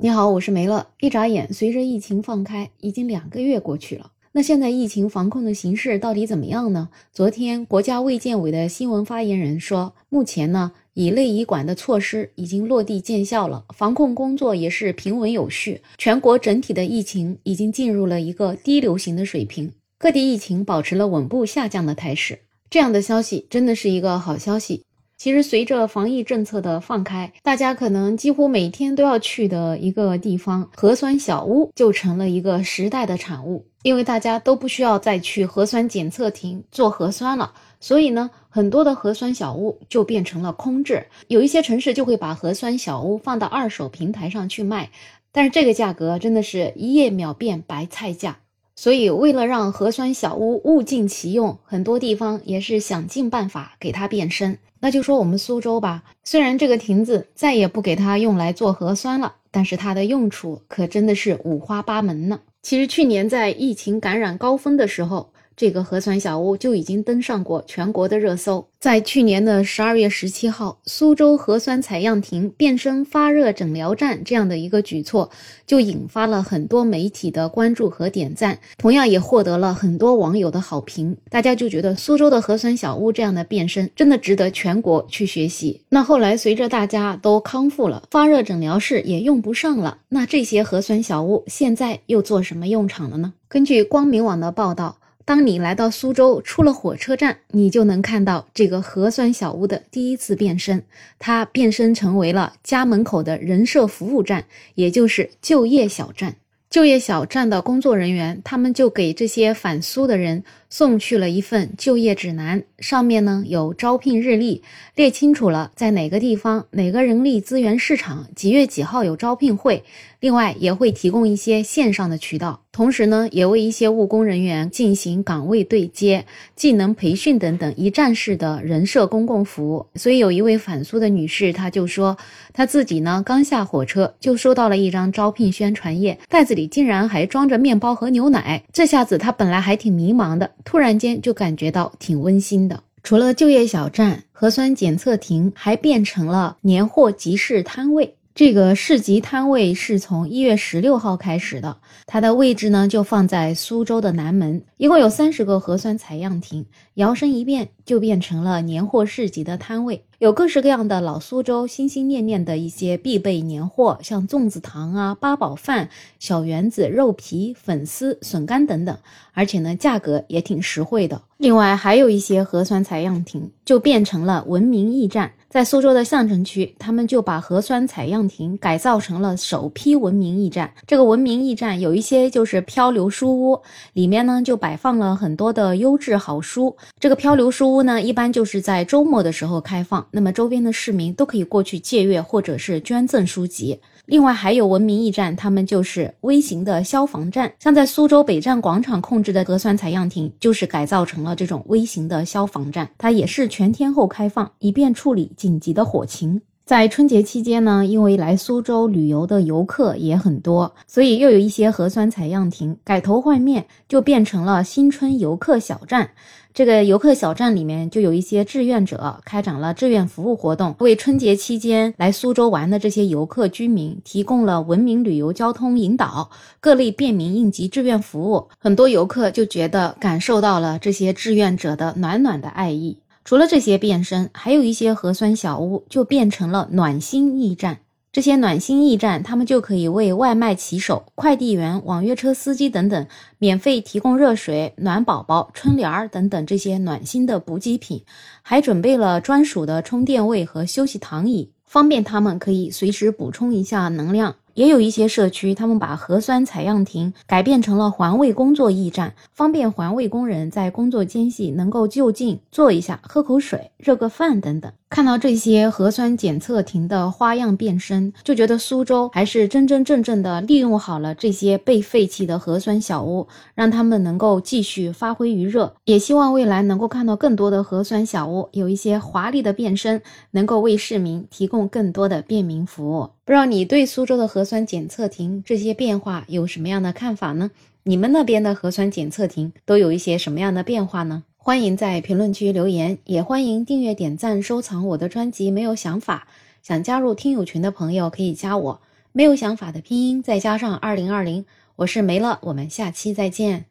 你好，我是梅乐。一眨眼，随着疫情放开，已经两个月过去了。那现在疫情防控的形势到底怎么样呢？昨天，国家卫健委的新闻发言人说，目前呢，乙类乙管的措施已经落地见效了，防控工作也是平稳有序，全国整体的疫情已经进入了一个低流行的水平，各地疫情保持了稳步下降的态势。这样的消息真的是一个好消息。其实，随着防疫政策的放开，大家可能几乎每天都要去的一个地方——核酸小屋，就成了一个时代的产物。因为大家都不需要再去核酸检测亭做核酸了，所以呢，很多的核酸小屋就变成了空置。有一些城市就会把核酸小屋放到二手平台上去卖，但是这个价格真的是一夜秒变白菜价。所以，为了让核酸小屋物尽其用，很多地方也是想尽办法给它变身。那就说我们苏州吧，虽然这个亭子再也不给它用来做核酸了，但是它的用处可真的是五花八门呢。其实去年在疫情感染高峰的时候。这个核酸小屋就已经登上过全国的热搜。在去年的十二月十七号，苏州核酸采样亭变身发热诊疗站这样的一个举措，就引发了很多媒体的关注和点赞，同样也获得了很多网友的好评。大家就觉得苏州的核酸小屋这样的变身，真的值得全国去学习。那后来随着大家都康复了，发热诊疗室也用不上了，那这些核酸小屋现在又做什么用场了呢？根据光明网的报道。当你来到苏州，出了火车站，你就能看到这个核酸小屋的第一次变身。它变身成为了家门口的人社服务站，也就是就业小站。就业小站的工作人员，他们就给这些返苏的人送去了一份就业指南，上面呢有招聘日历，列清楚了在哪个地方、哪个人力资源市场几月几号有招聘会。另外也会提供一些线上的渠道，同时呢，也为一些务工人员进行岗位对接、技能培训等等一站式的人社公共服务。所以有一位返苏的女士，她就说，她自己呢刚下火车就收到了一张招聘宣传页，袋子里竟然还装着面包和牛奶。这下子她本来还挺迷茫的，突然间就感觉到挺温馨的。除了就业小站、核酸检测亭，还变成了年货集市摊位。这个市集摊位是从一月十六号开始的，它的位置呢就放在苏州的南门，一共有三十个核酸采样亭，摇身一变就变成了年货市集的摊位，有各式各样的老苏州心心念念的一些必备年货，像粽子糖啊、八宝饭、小圆子、肉皮、粉丝、笋干等等，而且呢价格也挺实惠的。另外还有一些核酸采样亭就变成了文明驿站。在苏州的相城区，他们就把核酸采样亭改造成了首批文明驿站。这个文明驿站有一些就是漂流书屋，里面呢就摆放了很多的优质好书。这个漂流书屋呢，一般就是在周末的时候开放，那么周边的市民都可以过去借阅或者是捐赠书籍。另外还有文明驿站，他们就是微型的消防站，像在苏州北站广场控制的核酸采样亭，就是改造成了这种微型的消防站，它也是全天候开放，以便处理紧急的火情。在春节期间呢，因为来苏州旅游的游客也很多，所以又有一些核酸采样亭改头换面，就变成了新春游客小站。这个游客小站里面就有一些志愿者开展了志愿服务活动，为春节期间来苏州玩的这些游客居民提供了文明旅游交通引导、各类便民应急志愿服务。很多游客就觉得感受到了这些志愿者的暖暖的爱意。除了这些变身，还有一些核酸小屋就变成了暖心驿站。这些暖心驿站，他们就可以为外卖骑手、快递员、网约车司机等等免费提供热水、暖宝宝、春联儿等等这些暖心的补给品，还准备了专属的充电位和休息躺椅，方便他们可以随时补充一下能量。也有一些社区，他们把核酸采样亭改变成了环卫工作驿站，方便环卫工人在工作间隙能够就近坐一下、喝口水、热个饭等等。看到这些核酸检测亭的花样变身，就觉得苏州还是真真正正的利用好了这些被废弃的核酸小屋，让他们能够继续发挥余热。也希望未来能够看到更多的核酸小屋有一些华丽的变身，能够为市民提供更多的便民服务。不知道你对苏州的核酸检测亭这些变化有什么样的看法呢？你们那边的核酸检测亭都有一些什么样的变化呢？欢迎在评论区留言，也欢迎订阅、点赞、收藏我的专辑。没有想法，想加入听友群的朋友可以加我没有想法的拼音再加上二零二零，我是没了，我们下期再见。